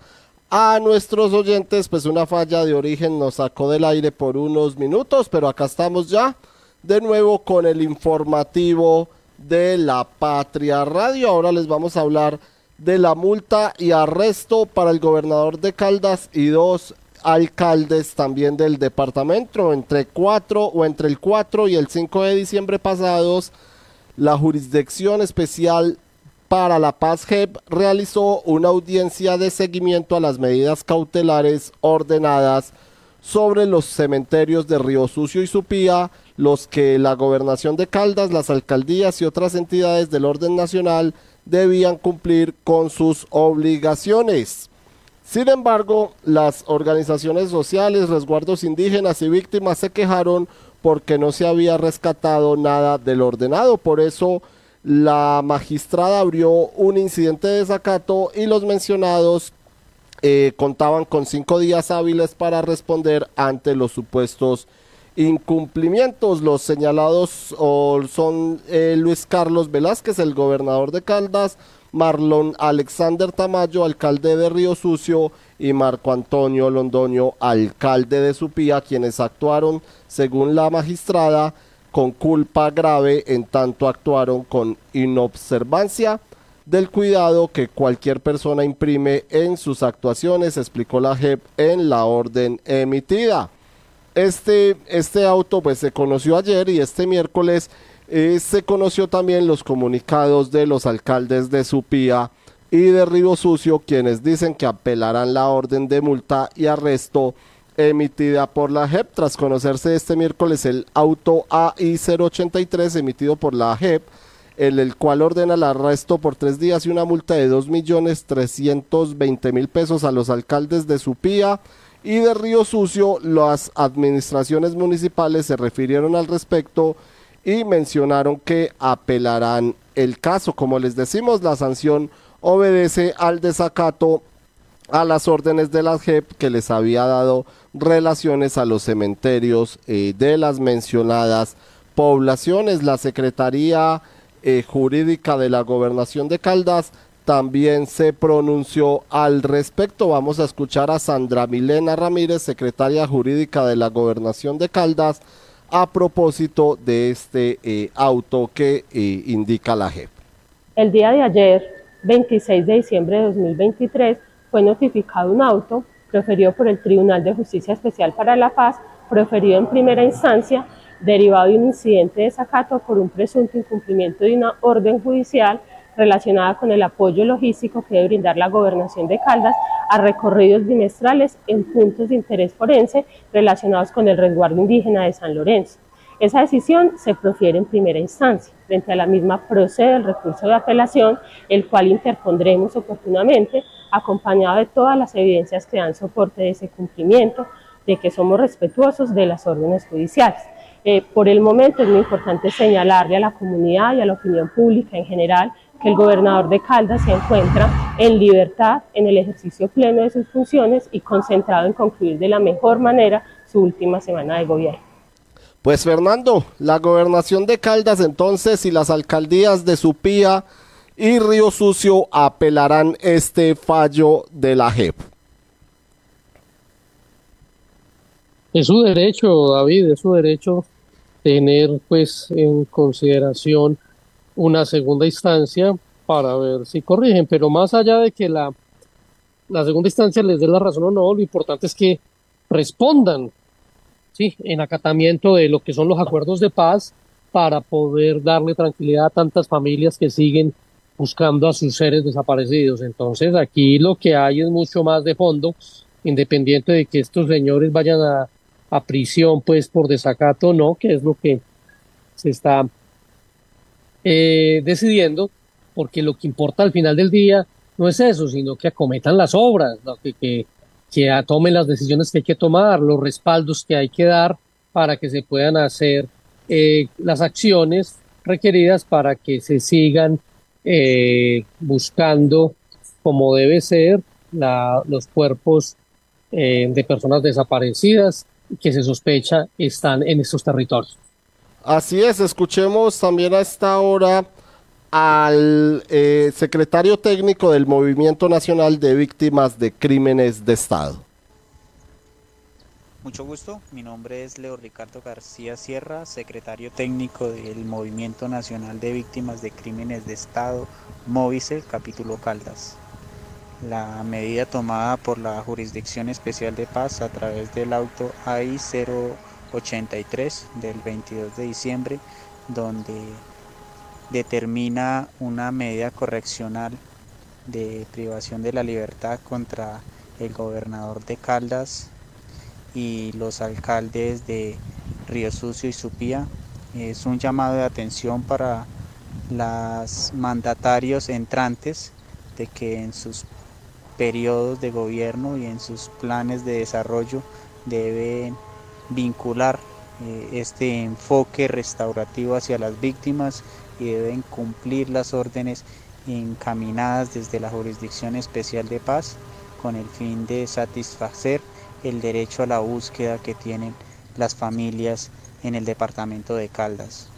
Speaker 7: a nuestros oyentes, pues una falla de origen nos sacó del aire por unos minutos, pero acá estamos ya de nuevo con el informativo de la Patria Radio. Ahora les vamos a hablar de la multa y arresto para el gobernador de Caldas y dos alcaldes también del departamento. Entre cuatro o entre el 4 y el 5 de diciembre pasados, la Jurisdicción Especial para la Paz JEP realizó una audiencia de seguimiento a las medidas cautelares ordenadas sobre los cementerios de Río Sucio y Supía, los que la gobernación de Caldas, las alcaldías y otras entidades del orden nacional debían cumplir con sus obligaciones. Sin embargo, las organizaciones sociales, resguardos indígenas y víctimas se quejaron porque no se había rescatado nada del ordenado. Por eso la magistrada abrió un incidente de desacato y los mencionados eh, contaban con cinco días hábiles para responder ante los supuestos incumplimientos. Los señalados son eh, Luis Carlos Velázquez, el gobernador de Caldas, Marlon Alexander Tamayo, alcalde de Río Sucio, y Marco Antonio Londoño, alcalde de Supía, quienes actuaron, según la magistrada, con culpa grave en tanto actuaron con inobservancia del cuidado que cualquier persona imprime en sus actuaciones, explicó la JEP en la orden emitida. Este, este auto pues se conoció ayer y este miércoles eh, se conoció también los comunicados de los alcaldes de Supía y de Río Sucio, quienes dicen que apelarán la orden de multa y arresto emitida por la JEP. Tras conocerse este miércoles el auto AI 083 emitido por la JEP, en el cual ordena el arresto por tres días y una multa de 2.320.000 pesos a los alcaldes de Supía y de Río Sucio, las administraciones municipales se refirieron al respecto y mencionaron que apelarán el caso. Como les decimos, la sanción obedece al desacato a las órdenes de la JEP que les había dado relaciones a los cementerios eh, de las mencionadas poblaciones. La Secretaría eh, Jurídica de la Gobernación de Caldas también se pronunció al respecto. Vamos a escuchar a Sandra Milena Ramírez, secretaria jurídica de la Gobernación de Caldas, a propósito de este eh, auto que eh, indica la JEP.
Speaker 18: El día de ayer, 26 de diciembre de 2023, fue notificado un auto proferido por el Tribunal de Justicia Especial para la Paz, proferido en primera instancia, derivado de un incidente de desacato por un presunto incumplimiento de una orden judicial relacionada con el apoyo logístico que debe brindar la gobernación de Caldas a recorridos bimestrales en puntos de interés forense relacionados con el resguardo indígena de San Lorenzo. Esa decisión se profiere en primera instancia. Frente a la misma procede el recurso de apelación, el cual interpondremos oportunamente, acompañado de todas las evidencias que dan soporte de ese cumplimiento, de que somos respetuosos de las órdenes judiciales. Eh, por el momento es muy importante señalarle a la comunidad y a la opinión pública en general que el gobernador de Caldas se encuentra en libertad en el ejercicio pleno de sus funciones y concentrado en concluir de la mejor manera su última semana de gobierno.
Speaker 7: Pues Fernando, la gobernación de Caldas entonces y las alcaldías de Supía y Río Sucio apelarán este fallo de la JEP.
Speaker 9: Es su derecho, David, es su derecho tener pues en consideración una segunda instancia para ver si corrigen, pero más allá de que la, la segunda instancia les dé la razón o no, lo importante es que respondan ¿sí? en acatamiento de lo que son los acuerdos de paz para poder darle tranquilidad a tantas familias que siguen buscando a sus seres desaparecidos. Entonces aquí lo que hay es mucho más de fondo, independiente de que estos señores vayan a, a prisión pues por desacato o no, que es lo que se está eh, decidiendo, porque lo que importa al final del día no es eso, sino que acometan las obras, que, que, que tomen las decisiones que hay que tomar, los respaldos que hay que dar para que se puedan hacer eh, las acciones requeridas para que se sigan eh, buscando como debe ser la, los cuerpos eh, de personas desaparecidas que se sospecha están en estos territorios.
Speaker 7: Así es, escuchemos también a esta hora al eh, secretario técnico del Movimiento Nacional de Víctimas de Crímenes de Estado.
Speaker 19: Mucho gusto, mi nombre es Leo Ricardo García Sierra, secretario técnico del Movimiento Nacional de Víctimas de Crímenes de Estado, Móvice, capítulo Caldas. La medida tomada por la Jurisdicción Especial de Paz a través del auto AI 083 del 22 de diciembre, donde determina una medida correccional de privación de la libertad contra el gobernador de Caldas y los alcaldes de Río Sucio y Supía. Es un llamado de atención para los mandatarios entrantes de que en sus periodos de gobierno y en sus planes de desarrollo deben vincular eh, este enfoque restaurativo hacia las víctimas y deben cumplir las órdenes encaminadas desde la Jurisdicción Especial de Paz con el fin de satisfacer el derecho a la búsqueda que tienen las familias en el departamento de Caldas.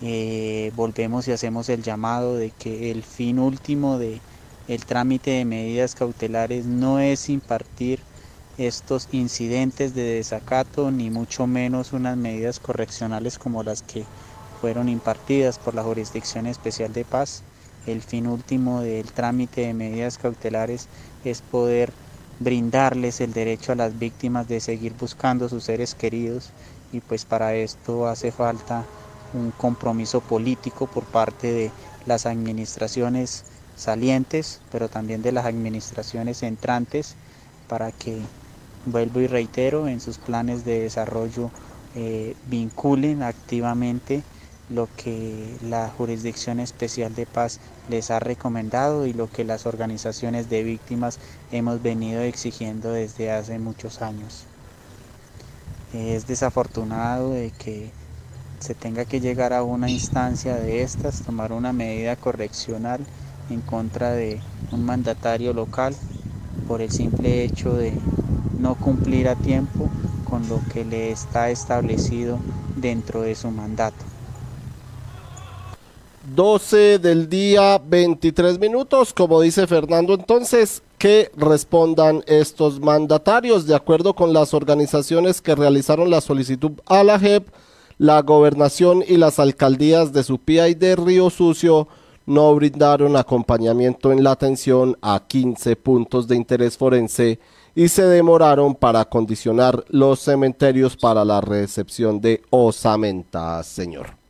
Speaker 19: Eh, volvemos y hacemos el llamado de que el fin último de el trámite de medidas cautelares no es impartir estos incidentes de desacato ni mucho menos unas medidas correccionales como las que fueron impartidas por la Jurisdicción Especial de Paz. El fin último del trámite de medidas cautelares es poder brindarles el derecho a las víctimas de seguir buscando sus seres queridos y pues para esto hace falta un compromiso político por parte de las administraciones salientes, pero también de las administraciones entrantes para que, vuelvo y reitero, en sus planes de desarrollo eh, vinculen activamente lo que la Jurisdicción Especial de Paz les ha recomendado y lo que las organizaciones de víctimas hemos venido exigiendo desde hace muchos años. Es desafortunado de que se tenga que llegar a una instancia de estas, tomar una medida correccional en contra de un mandatario local por el simple hecho de no cumplir a tiempo con lo que le está establecido dentro de su mandato.
Speaker 7: 12 del día 23 minutos, como dice Fernando entonces, que respondan estos mandatarios de acuerdo con las organizaciones que realizaron la solicitud a la JEP, la gobernación y las alcaldías de Supía y de Río Sucio no brindaron acompañamiento en la atención a 15 puntos de interés forense y se demoraron para acondicionar los cementerios para la recepción de osamentas, señor.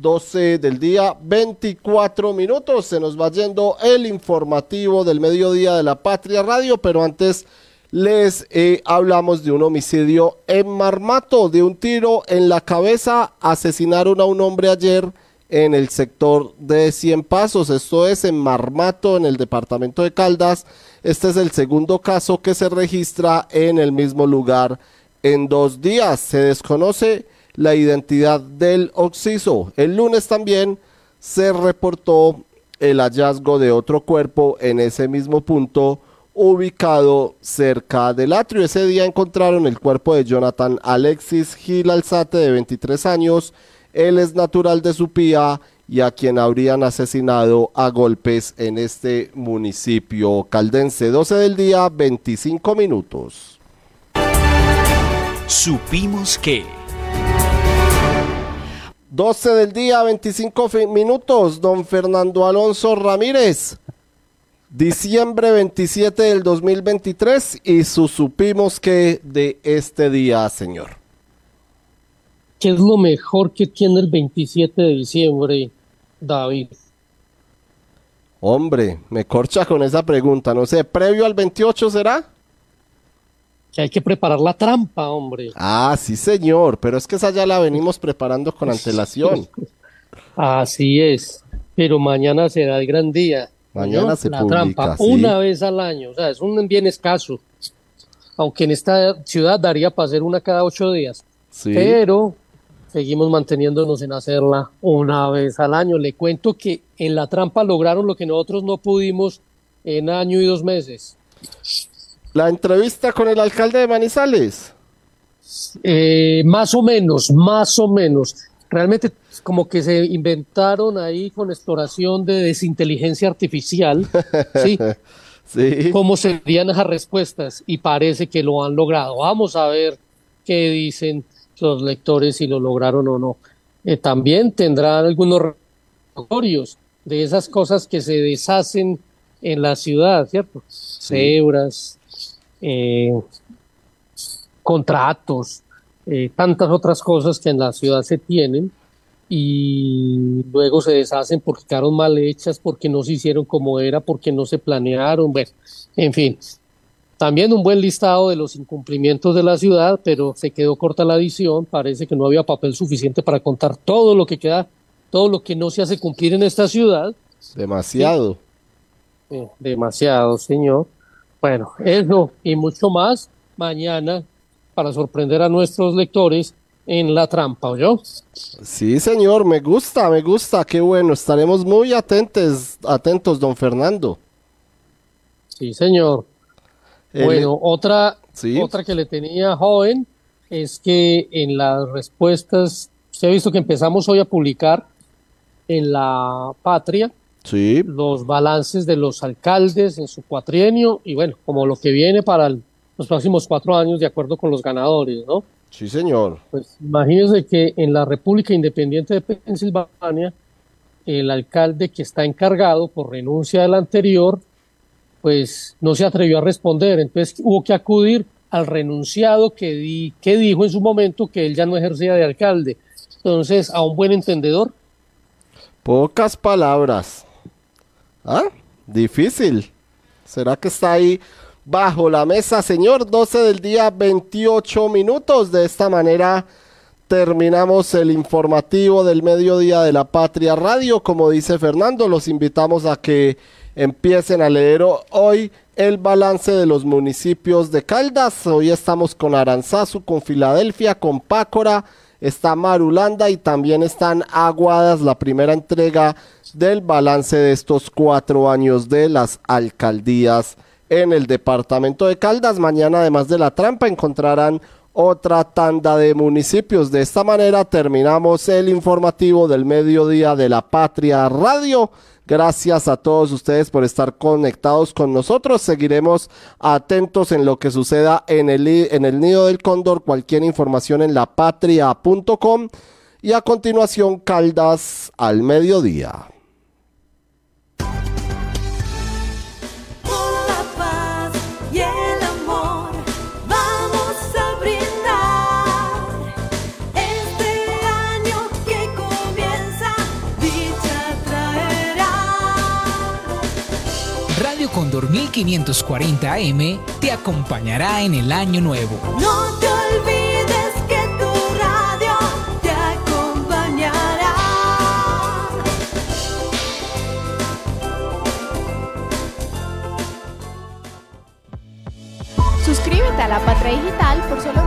Speaker 7: 12 del día, 24 minutos. Se nos va yendo el informativo del mediodía de la Patria Radio, pero antes les eh, hablamos de un homicidio en Marmato, de un tiro en la cabeza. Asesinaron a un hombre ayer en el sector de Cien Pasos, esto es en Marmato, en el departamento de Caldas. Este es el segundo caso que se registra en el mismo lugar en dos días. Se desconoce la identidad del occiso. El lunes también se reportó el hallazgo de otro cuerpo en ese mismo punto ubicado cerca del atrio. Ese día encontraron el cuerpo de Jonathan Alexis Gil Alzate de 23 años. Él es natural de Supía y a quien habrían asesinado a golpes en este municipio caldense. 12 del día, 25 minutos.
Speaker 20: Supimos que...
Speaker 7: 12 del día, 25 fi- minutos. Don Fernando Alonso Ramírez. Diciembre 27 del 2023 y su supimos que de este día, señor.
Speaker 9: ¿Qué es lo mejor que tiene el 27 de diciembre, David?
Speaker 7: Hombre, me corcha con esa pregunta. No sé, ¿previo al 28 será?
Speaker 9: Que hay que preparar la trampa, hombre.
Speaker 7: Ah, sí, señor, pero es que esa ya la venimos preparando con antelación.
Speaker 9: Así es. Pero mañana será el gran día.
Speaker 7: Mañana
Speaker 9: ¿no?
Speaker 7: se
Speaker 9: La
Speaker 7: publica,
Speaker 9: trampa,
Speaker 7: sí.
Speaker 9: una vez al año. O sea, es un bien escaso. Aunque en esta ciudad daría para hacer una cada ocho días.
Speaker 7: Sí.
Speaker 9: Pero seguimos manteniéndonos en hacerla una vez al año. Le cuento que en la trampa lograron lo que nosotros no pudimos en año y dos meses.
Speaker 7: La entrevista con el alcalde de Manizales.
Speaker 9: Eh, más o menos, más o menos. Realmente como que se inventaron ahí con exploración de desinteligencia artificial, ¿sí?
Speaker 7: Sí.
Speaker 9: ¿Cómo serían esas respuestas? Y parece que lo han logrado. Vamos a ver qué dicen los lectores, si lo lograron o no. Eh, también tendrán algunos recordatorios de esas cosas que se deshacen en la ciudad, ¿cierto? Cebras, eh, contratos, eh, tantas otras cosas que en la ciudad se tienen y luego se deshacen porque quedaron mal hechas, porque no se hicieron como era, porque no se planearon, bueno, en fin. También un buen listado de los incumplimientos de la ciudad, pero se quedó corta la edición, parece que no había papel suficiente para contar todo lo que queda, todo lo que no se hace cumplir en esta ciudad.
Speaker 7: Demasiado.
Speaker 9: Eh, demasiado, señor. Bueno, eso y mucho más mañana para sorprender a nuestros lectores en la trampa, ¿oyó?
Speaker 7: Sí, señor, me gusta, me gusta, qué bueno. Estaremos muy atentos, atentos, don Fernando.
Speaker 9: Sí, señor.
Speaker 7: El-
Speaker 9: Bueno, otra,
Speaker 7: Sí.
Speaker 9: otra que le tenía joven es que en las respuestas, usted ha visto que empezamos hoy a publicar en la patria
Speaker 7: Sí.
Speaker 9: los balances de los alcaldes en su cuatrienio y bueno, como lo que viene para el- los próximos cuatro años de acuerdo con los ganadores, ¿no?
Speaker 7: Sí, señor.
Speaker 9: Pues imagínense que en la República Independiente de Pensilvania, el alcalde que está encargado por renuncia del anterior, pues no se atrevió a responder. Entonces hubo que acudir al renunciado que, di- que dijo en su momento que él ya no ejercía de alcalde. Entonces, a un buen entendedor,
Speaker 7: Pocas palabras. ¿Ah? Difícil. ¿Será que está ahí bajo la mesa, señor? 12 del día, 28 minutos. De esta manera terminamos el informativo del mediodía de la Patria Radio. Como dice Fernando, los invitamos a que empiecen a leer ho- hoy el balance de los municipios de Caldas. Hoy estamos con Aranzazu, con Filadelfia, con Pácora está Marulanda y también están Aguadas, la primera entrega del balance de estos cuatro años de las alcaldías en el departamento de Caldas. Mañana, además de la trampa, encontrarán otra tanda de municipios. De esta manera terminamos el informativo del mediodía de la Patria Radio. Gracias a todos ustedes por estar conectados con nosotros. Seguiremos atentos en lo que suceda en el, en el nido del cóndor. Cualquier información en lapatria.com. Y a continuación, Caldas al mediodía.
Speaker 21: Condor 1540 AM te acompañará en el año nuevo.
Speaker 1: No te olvides que tu radio te acompañará.
Speaker 22: Suscríbete a La Patria Digital por solo